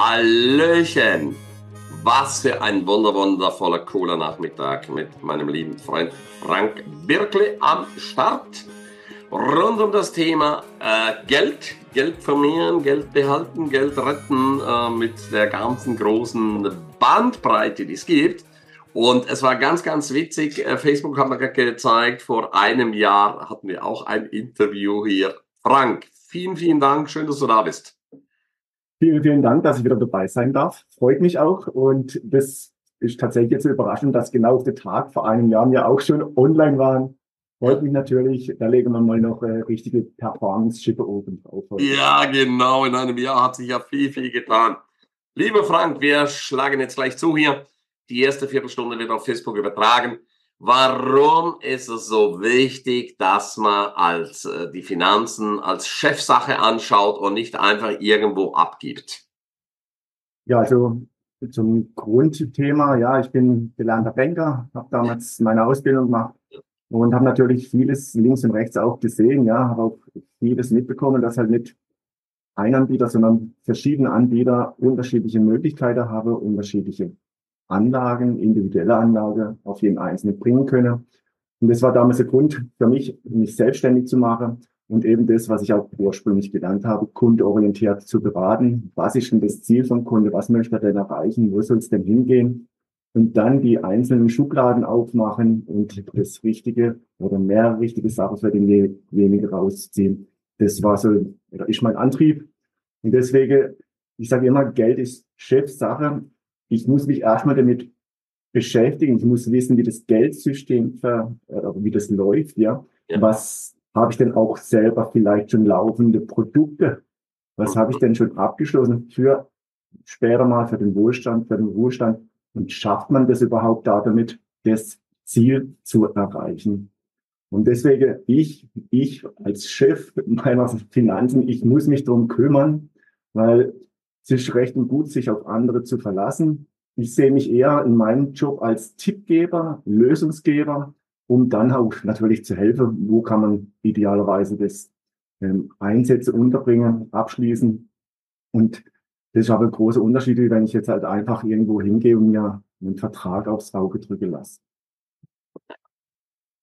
Hallöchen! Was für ein wunder wundervoller, cooler Nachmittag mit meinem lieben Freund Frank Birkle am Start. Rund um das Thema äh, Geld, Geld vermehren, Geld behalten, Geld retten äh, mit der ganzen großen Bandbreite, die es gibt. Und es war ganz, ganz witzig. Äh, Facebook hat mir gezeigt, vor einem Jahr hatten wir auch ein Interview hier. Frank, vielen, vielen Dank. Schön, dass du da bist. Vielen, vielen Dank, dass ich wieder dabei sein darf. Freut mich auch. Und das ist tatsächlich jetzt überraschend, dass genau auf den Tag vor einem Jahr wir auch schon online waren. Freut mich natürlich. Da legen wir mal noch äh, richtige Performance-Schippe oben drauf. Ja, genau. In einem Jahr hat sich ja viel, viel getan. Lieber Frank, wir schlagen jetzt gleich zu hier. Die erste Viertelstunde wird auf Facebook übertragen. Warum ist es so wichtig, dass man als äh, die Finanzen als Chefsache anschaut und nicht einfach irgendwo abgibt? Ja, also zum Grundthema, ja, ich bin gelernter Banker, habe damals meine Ausbildung gemacht und habe natürlich vieles links und rechts auch gesehen, ja, habe auch vieles mitbekommen, dass halt nicht ein Anbieter, sondern verschiedene Anbieter unterschiedliche Möglichkeiten haben, unterschiedliche Anlagen, individuelle Anlage auf jeden Einzelnen bringen können. Und das war damals der Grund für mich, mich selbstständig zu machen und eben das, was ich auch ursprünglich gelernt habe, kundeorientiert zu beraten. Was ist denn das Ziel vom Kunde? Was möchte er denn erreichen? Wo soll es denn hingehen? Und dann die einzelnen Schubladen aufmachen und das Richtige oder mehr richtige Sachen für denjenigen rausziehen. Das war so, oder ist mein Antrieb. Und deswegen, ich sage immer, Geld ist Chefsache ich muss mich erstmal damit beschäftigen. Ich muss wissen, wie das Geldsystem, ver, äh, wie das läuft, ja. ja. Was habe ich denn auch selber vielleicht schon laufende Produkte? Was habe ich denn schon abgeschlossen für später mal für den Wohlstand, für den Ruhestand? Und schafft man das überhaupt da damit, das Ziel zu erreichen? Und deswegen ich, ich als Chef meiner Finanzen, ich muss mich darum kümmern, weil es ist recht und gut, sich auf andere zu verlassen. Ich sehe mich eher in meinem Job als Tippgeber, Lösungsgeber, um dann auch natürlich zu helfen, wo kann man idealerweise das ähm, Einsätze unterbringen, abschließen. Und das ist aber ein großer Unterschied, wenn ich jetzt halt einfach irgendwo hingehe und mir einen Vertrag aufs Auge drücke lasse.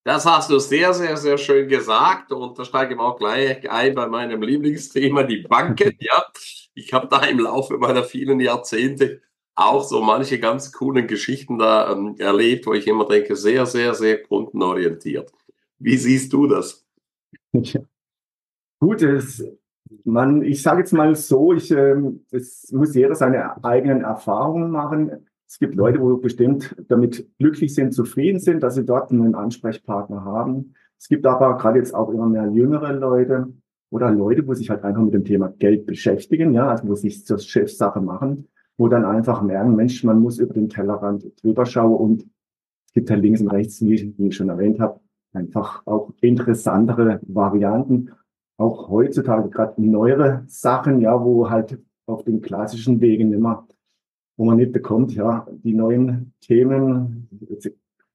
Das hast du sehr, sehr, sehr schön gesagt und da steige ich auch gleich ein bei meinem Lieblingsthema, die Banken. Ja, ich habe da im Laufe meiner vielen Jahrzehnte auch so manche ganz coolen Geschichten da ähm, erlebt, wo ich immer denke, sehr, sehr, sehr kundenorientiert. Wie siehst du das? Gut, es, man, ich sage jetzt mal so, ich, ähm, es muss jeder seine eigenen Erfahrungen machen. Es gibt Leute, wo bestimmt damit glücklich sind, zufrieden sind, dass sie dort einen Ansprechpartner haben. Es gibt aber gerade jetzt auch immer mehr jüngere Leute oder Leute, wo sich halt einfach mit dem Thema Geld beschäftigen, ja, also wo sich zur Chefsache machen, wo dann einfach merken, Mensch, man muss über den Tellerrand drüber schauen und es gibt halt links und rechts, wie ich, schon erwähnt habe, einfach auch interessantere Varianten. Auch heutzutage gerade neuere Sachen, ja, wo halt auf den klassischen Wegen immer wo man nicht bekommt, ja, die neuen Themen,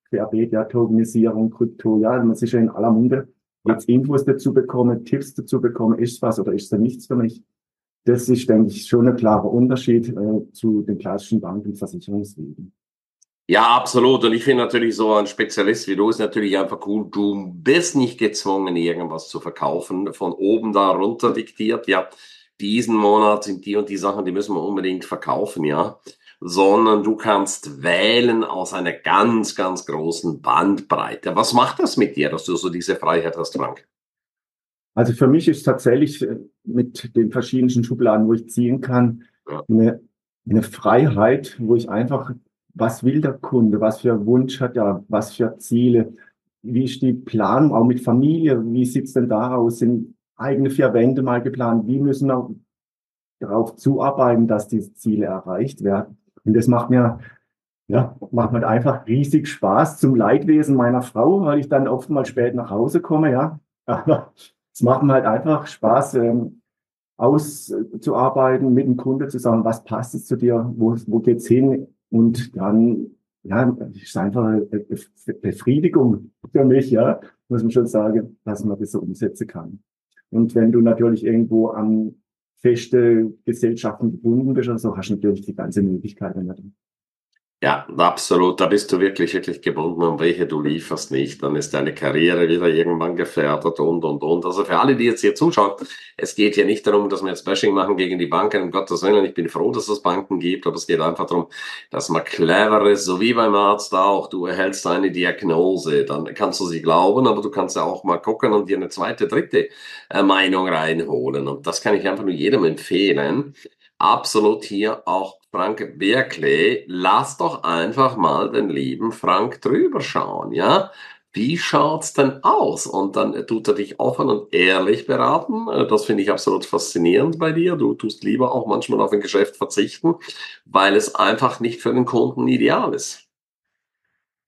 querbeet, ja, Tokenisierung, Krypto, ja, man ist ja in aller Munde. Jetzt Infos dazu bekommen, Tipps dazu bekommen, ist was oder ist da nichts für mich? Das ist, denke ich, schon ein klarer Unterschied äh, zu den klassischen Banken- und Versicherungswegen. Ja, absolut. Und ich finde natürlich so ein Spezialist wie du ist natürlich einfach cool. Du bist nicht gezwungen, irgendwas zu verkaufen, von oben da runter diktiert. Ja, diesen Monat sind die und die Sachen, die müssen wir unbedingt verkaufen, ja. Sondern du kannst wählen aus einer ganz, ganz großen Bandbreite. Was macht das mit dir, dass du so diese Freiheit hast, Frank? Also für mich ist tatsächlich äh, mit den verschiedenen Schubladen, wo ich ziehen kann, ja. eine, eine Freiheit, wo ich einfach, was will der Kunde, was für Wunsch hat er, was für Ziele, wie ist die Planung auch mit Familie, wie sieht's denn da aus, sind eigene vier Wände mal geplant. Wie müssen wir darauf zuarbeiten, dass diese Ziele erreicht werden? Und das macht mir, ja, macht mir einfach riesig Spaß zum Leidwesen meiner Frau, weil ich dann oft mal spät nach Hause komme, ja. Aber es macht mir halt einfach Spaß, ähm, auszuarbeiten, mit dem Kunde zu sagen, was passt es zu dir, wo, wo geht's hin? Und dann, ja, ist einfach eine Befriedigung für mich, ja, muss man schon sagen, dass man das so umsetzen kann. Und wenn du natürlich irgendwo am feste Gesellschaften gebunden bist, also hast du natürlich die ganze Möglichkeit nicht. Ja, absolut. Da bist du wirklich, wirklich gebunden, um welche du lieferst nicht. Dann ist deine Karriere wieder irgendwann gefährdet und, und, und. Also für alle, die jetzt hier zuschauen, es geht ja nicht darum, dass wir jetzt Bashing machen gegen die Banken, um Gottes Willen. Ich bin froh, dass es Banken gibt, aber es geht einfach darum, dass man clever ist, so wie beim Arzt auch. Du erhältst eine Diagnose, dann kannst du sie glauben, aber du kannst ja auch mal gucken und dir eine zweite, dritte äh, Meinung reinholen. Und das kann ich einfach nur jedem empfehlen absolut hier auch Frank Berkeley, lass doch einfach mal den lieben Frank drüber schauen, ja? Wie schaut's denn aus? Und dann tut er dich offen und ehrlich beraten. Das finde ich absolut faszinierend bei dir. Du tust lieber auch manchmal auf ein Geschäft verzichten, weil es einfach nicht für den Kunden ideal ist.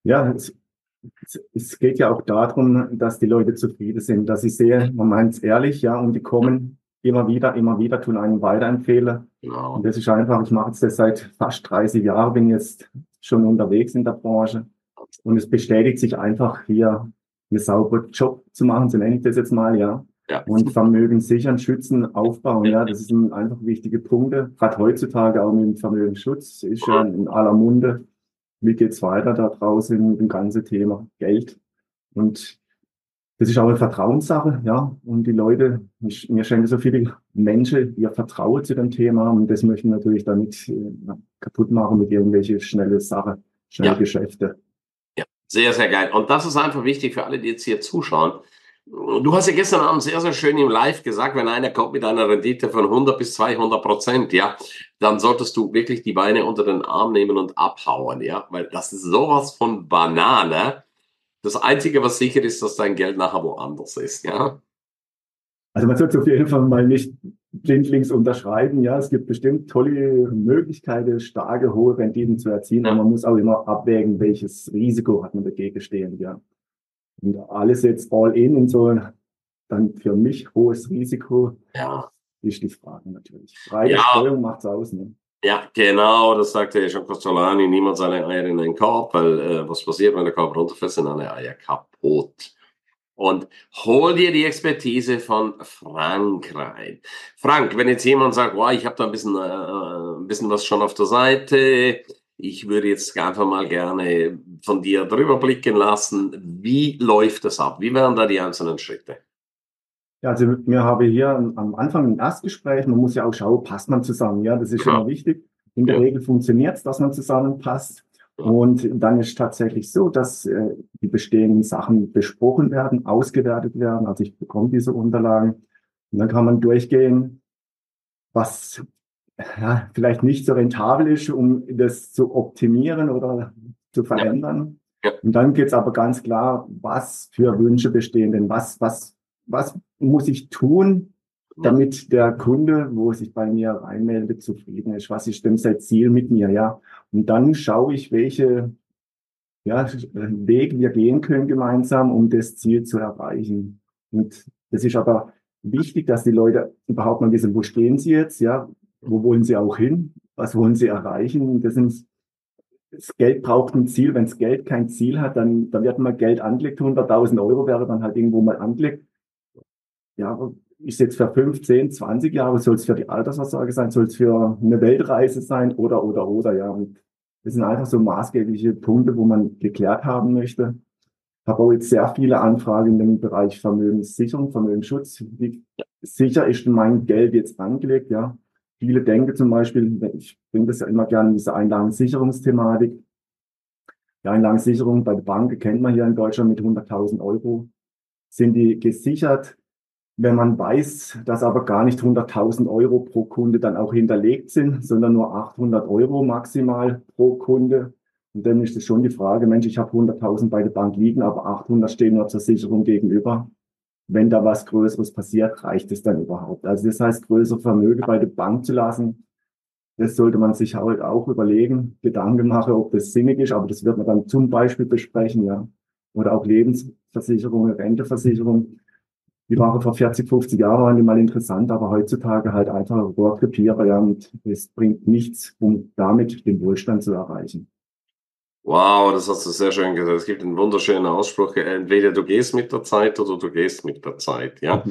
Ja, es, es geht ja auch darum, dass die Leute zufrieden sind, dass ich sehe, man meint es ehrlich, ja, und die kommen immer wieder, immer wieder tun einen weiterempfehlen. Genau. Und das ist einfach, ich mache jetzt das seit fast 30 Jahren, bin jetzt schon unterwegs in der Branche. Und es bestätigt sich einfach hier, einen sauberen Job zu machen, so nenne ich das jetzt mal, ja. ja. Und Vermögen sichern, schützen, aufbauen, ja, das sind einfach wichtige Punkte. Gerade heutzutage auch mit dem Vermögensschutz ist ja in aller Munde. Wie geht's weiter da draußen mit dem ganzen Thema Geld? Und das ist auch eine Vertrauenssache, ja. Und die Leute, ich, mir schenken so viele Menschen ihr Vertrauen zu dem Thema und das möchten natürlich damit äh, kaputt machen mit irgendwelche schnelle Sachen, schnelle ja. Geschäfte. Ja, sehr, sehr geil. Und das ist einfach wichtig für alle, die jetzt hier zuschauen. Du hast ja gestern Abend sehr, sehr schön im Live gesagt, wenn einer kommt mit einer Rendite von 100 bis 200 Prozent, ja, dann solltest du wirklich die Beine unter den Arm nehmen und abhauen, ja, weil das ist sowas von Banane das Einzige, was sicher ist, dass dein Geld nachher woanders ist, ja. Also man sollte auf jeden Fall mal nicht blindlings unterschreiben. Ja, es gibt bestimmt tolle Möglichkeiten, starke, hohe Renditen zu erzielen, ja. aber man muss auch immer abwägen, welches Risiko hat man dagegen stehen. Ja. Und alles jetzt all in und so, dann für mich hohes Risiko, ja. ist die Frage natürlich. Freie ja. Steuerung macht's aus. Ne? Ja, genau, das sagte schon Costolani, niemand seine Eier in einen Korb, weil äh, was passiert, wenn der Korb runterfällt, sind alle Eier kaputt. Und hol dir die Expertise von Frank rein. Frank, wenn jetzt jemand sagt, wow, ich habe da ein bisschen, äh, ein bisschen was schon auf der Seite, ich würde jetzt einfach mal gerne von dir drüber blicken lassen, wie läuft das ab? Wie wären da die einzelnen Schritte? Ja, also wir haben hier am Anfang ein Erstgespräch, man muss ja auch schauen, passt man zusammen, ja, das ist ja. immer wichtig. In der ja. Regel funktioniert es, dass man zusammenpasst. Und dann ist tatsächlich so, dass äh, die bestehenden Sachen besprochen werden, ausgewertet werden. Also ich bekomme diese Unterlagen und dann kann man durchgehen, was ja, vielleicht nicht so rentabel ist, um das zu optimieren oder zu verändern. Ja. Ja. Und dann geht's aber ganz klar, was für Wünsche bestehen denn, was, was was muss ich tun, damit der Kunde, wo sich bei mir reinmeldet, zufrieden ist? Was ist denn sein Ziel mit mir? Ja. Und dann schaue ich, welche ja, Weg wir gehen können gemeinsam, um das Ziel zu erreichen. Und das ist aber wichtig, dass die Leute überhaupt mal wissen, wo stehen sie jetzt? Ja. Wo wollen sie auch hin? Was wollen sie erreichen? Das sind das Geld braucht ein Ziel. Wenn das Geld kein Ziel hat, dann, dann wird mal Geld angelegt. 100.000 Euro wäre dann halt irgendwo mal angelegt ja, ist jetzt für 15, 20 Jahre, soll es für die Altersvorsorge sein, soll es für eine Weltreise sein oder, oder, oder, ja. Und das sind einfach so maßgebliche Punkte, wo man geklärt haben möchte. Ich habe auch jetzt sehr viele Anfragen im Bereich Vermögenssicherung, Vermögensschutz. Wie sicher ist mein Geld jetzt angelegt, ja? Viele denken zum Beispiel, ich bringe das ja immer gerne in diese Einlagensicherungsthematik. Die Einlagensicherung bei der Bank kennt man hier in Deutschland mit 100.000 Euro. Sind die gesichert? Wenn man weiß, dass aber gar nicht 100.000 Euro pro Kunde dann auch hinterlegt sind, sondern nur 800 Euro maximal pro Kunde, und dann ist es schon die Frage, Mensch, ich habe 100.000 bei der Bank liegen, aber 800 stehen nur zur Sicherung gegenüber. Wenn da was Größeres passiert, reicht es dann überhaupt? Also das heißt, größere Vermögen bei der Bank zu lassen, das sollte man sich halt auch überlegen, Gedanken machen, ob das sinnig ist, aber das wird man dann zum Beispiel besprechen, ja. Oder auch Lebensversicherung, Renteversicherung die waren vor 40, 50 Jahren waren die mal interessant, aber heutzutage halt einfach Rohrkrepierer, ja, und es bringt nichts, um damit den Wohlstand zu erreichen. Wow, das hast du sehr schön gesagt. Es gibt einen wunderschönen Ausspruch, entweder du gehst mit der Zeit oder du gehst mit der Zeit, ja.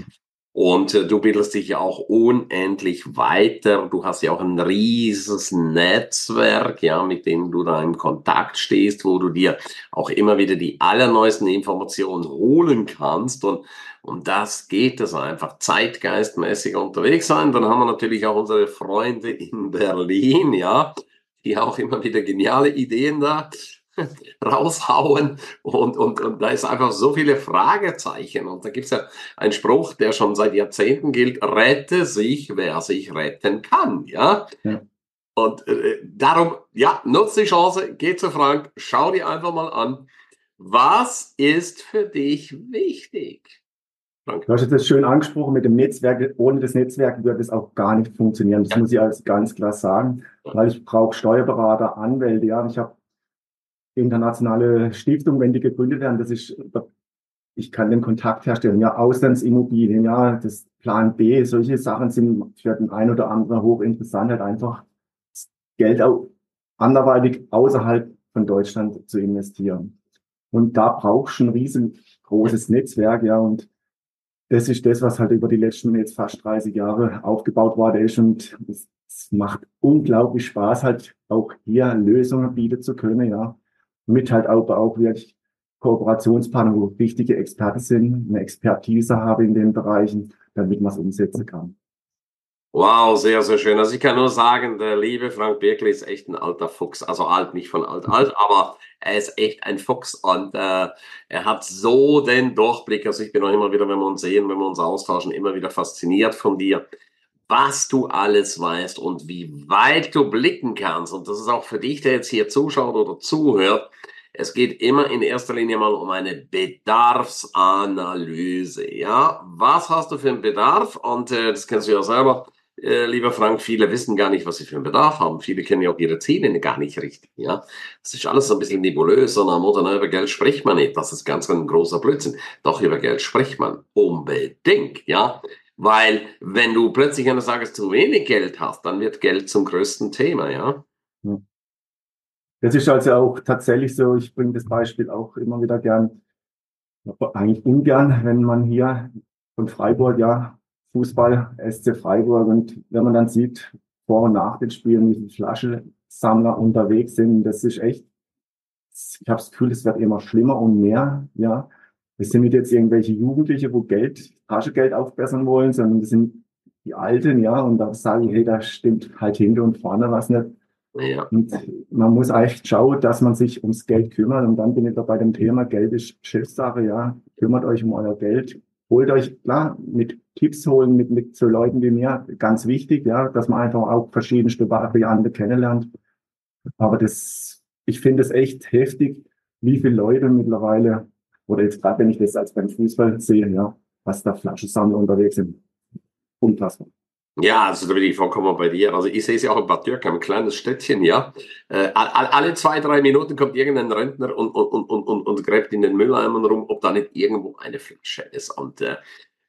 Und äh, du bildest dich ja auch unendlich weiter. Du hast ja auch ein rieses Netzwerk, ja, mit dem du da in Kontakt stehst, wo du dir auch immer wieder die allerneuesten Informationen holen kannst. Und, und das geht es einfach zeitgeistmäßig unterwegs sein. Dann haben wir natürlich auch unsere Freunde in Berlin, ja, die auch immer wieder geniale Ideen da raushauen und, und, und da ist einfach so viele Fragezeichen und da gibt es ja einen Spruch, der schon seit Jahrzehnten gilt, rette sich, wer sich retten kann, ja. ja. Und äh, darum, ja, nutze die Chance, geh zu Frank, schau dir einfach mal an, was ist für dich wichtig? Frank. Du hast jetzt das schön angesprochen mit dem Netzwerk. Ohne das Netzwerk würde es auch gar nicht funktionieren. Das muss ich alles ganz klar sagen, weil ich brauche Steuerberater, Anwälte. Ja, ich habe internationale Stiftung, wenn die gegründet werden, das ist, ich kann den Kontakt herstellen. Ja, Auslandsimmobilien, ja, das Plan B, solche Sachen sind für den einen oder anderen hochinteressant, halt einfach Geld auch anderweitig außerhalb von Deutschland zu investieren. Und da brauchst du ein riesengroßes Netzwerk, ja, und das ist das, was halt über die letzten jetzt fast 30 Jahre aufgebaut worden ist und es macht unglaublich Spaß, halt auch hier Lösungen bieten zu können, ja mit halt auch, auch wirklich Kooperationspartner, wo wichtige Experten sind, eine Expertise habe in den Bereichen, damit man es umsetzen kann. Wow, sehr, sehr schön. Also ich kann nur sagen, der liebe Frank Birkli ist echt ein alter Fuchs. Also alt, nicht von alt, alt, aber er ist echt ein Fuchs und äh, er hat so den Durchblick. Also ich bin auch immer wieder, wenn wir uns sehen, wenn wir uns austauschen, immer wieder fasziniert von dir, was du alles weißt und wie weit du blicken kannst. Und das ist auch für dich, der jetzt hier zuschaut oder zuhört. Es geht immer in erster Linie mal um eine Bedarfsanalyse. Ja, was hast du für einen Bedarf? Und äh, das kennst du ja selber, äh, lieber Frank. Viele wissen gar nicht, was sie für einen Bedarf haben. Viele kennen ja auch ihre Ziele gar nicht richtig. Ja, das ist alles so ein bisschen nebulös. Sondern Mutter, ne, über Geld spricht man nicht. Das ist ganz ein großer Blödsinn. Doch über Geld spricht man unbedingt. Ja, weil wenn du plötzlich eines Tages zu wenig Geld hast, dann wird Geld zum größten Thema, ja. Das ist also auch tatsächlich so, ich bringe das Beispiel auch immer wieder gern, eigentlich ungern, wenn man hier von Freiburg, ja, Fußball, SC Freiburg und wenn man dann sieht, vor und nach den Spielen, wie viele Flaschensammler unterwegs sind, das ist echt, ich habe das Gefühl, es wird immer schlimmer und mehr, ja. Das sind nicht jetzt irgendwelche Jugendliche, wo Geld, Taschengeld aufbessern wollen, sondern das sind die Alten, ja, und da sage ich, hey, da stimmt halt hinter und vorne was nicht. Ja. Und man muss eigentlich schauen, dass man sich ums Geld kümmert. Und dann bin ich da bei dem Thema, Geld ist Chefsache, ja. Kümmert euch um euer Geld. Holt euch, klar, mit Tipps holen, mit, mit so Leuten wie mir, ganz wichtig, ja, dass man einfach auch verschiedenste Varianten kennenlernt. Aber das, ich finde es echt heftig, wie viele Leute mittlerweile oder jetzt gerade, wenn ich das als beim Fußball sehe, ja, was da Flaschensammler unterwegs sind. Unfassbar. Ja, also da bin ich vollkommen bei dir. Also ich sehe es ja auch in Bad Dürkheim, ein kleines Städtchen, ja. Äh, alle zwei, drei Minuten kommt irgendein Rentner und, und, und, und, und gräbt in den Mülleimern rum, ob da nicht irgendwo eine Flasche ist. Und äh,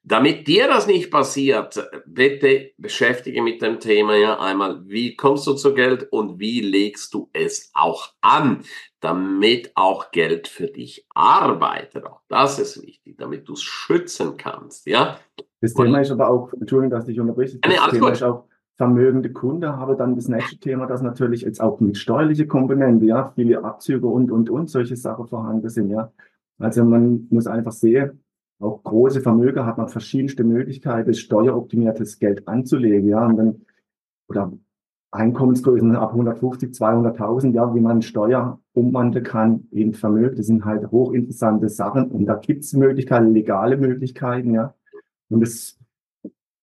damit dir das nicht passiert, bitte beschäftige mit dem Thema ja einmal, wie kommst du zu Geld und wie legst du es auch an, damit auch Geld für dich arbeitet. Auch das ist wichtig, damit du es schützen kannst, ja. Das Thema ist aber auch, Entschuldigung, dass ich unterbreche, das nee, Thema gut. ist auch vermögende Kunde, habe dann das nächste Thema, das natürlich jetzt auch mit steuerliche Komponente, ja, viele Abzüge und, und, und solche Sachen vorhanden sind, ja. Also man muss einfach sehen, auch große Vermögen hat man verschiedenste Möglichkeiten, steueroptimiertes Geld anzulegen, ja, und dann, oder Einkommensgrößen ab 150, 200.000, ja, wie man Steuer umwandeln kann in Vermögen. Das sind halt hochinteressante Sachen und da gibt es Möglichkeiten, legale Möglichkeiten, ja. Und es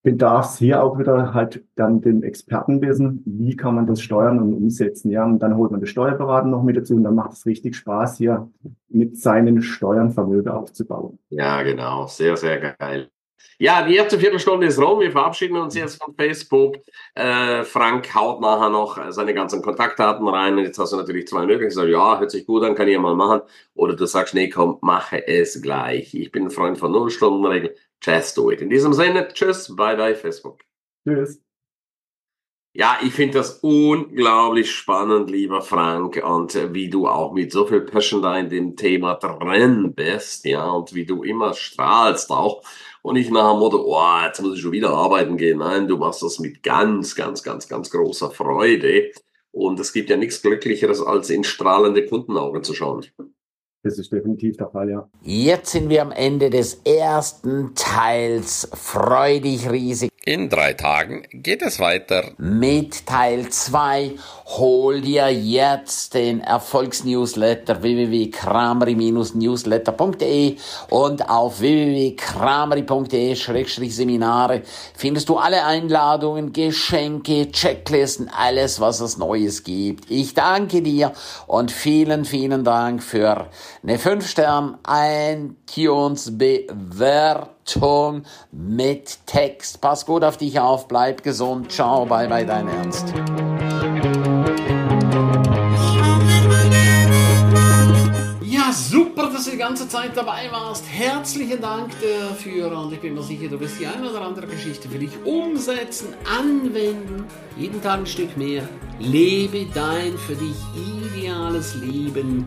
bedarf hier auch wieder halt dann dem Expertenwissen, wie kann man das steuern und umsetzen, ja. Und dann holt man den Steuerberater noch mit dazu und dann macht es richtig Spaß, hier mit seinen Steuern Vermögen aufzubauen. Ja, genau. Sehr, sehr geil. Ja, die erste Viertelstunde ist rum. Wir verabschieden uns jetzt von Facebook. Äh, Frank haut nachher noch seine ganzen Kontaktdaten rein. Und jetzt hast du natürlich zwei Möglichkeiten. Ja, hört sich gut an, kann ich ja mal machen. Oder du sagst, nee, komm, mache es gleich. Ich bin ein Freund von Nullstundenregel. Just do it. In diesem Sinne, tschüss, bye bye, Facebook. Tschüss. Ja, ich finde das unglaublich spannend, lieber Frank, und wie du auch mit so viel Passion da in dem Thema drin bist, ja, und wie du immer strahlst auch und nicht nach dem Motto, oh, jetzt muss ich schon wieder arbeiten gehen. Nein, du machst das mit ganz, ganz, ganz, ganz großer Freude. Und es gibt ja nichts Glücklicheres, als in strahlende Kundenaugen zu schauen. Das ist definitiv der Fall, ja. Jetzt sind wir am Ende des ersten Teils. Freu dich riesig. In drei Tagen geht es weiter. Mit Teil 2 hol dir jetzt den Erfolgsnewsletter www.krameri-newsletter.de und auf www.krameri.de-seminare findest du alle Einladungen, Geschenke, Checklisten, alles, was es Neues gibt. Ich danke dir und vielen, vielen Dank für eine 5-Stern Bewertung mit Text. Pass gut auf dich auf, bleib gesund. Ciao, bye bye, dein Ernst. Ja, super, dass du die ganze Zeit dabei warst. Herzlichen Dank dafür und ich bin mir sicher, du wirst die eine oder andere Geschichte für dich umsetzen, anwenden. Jeden Tag ein Stück mehr. Lebe dein für dich ideales Leben.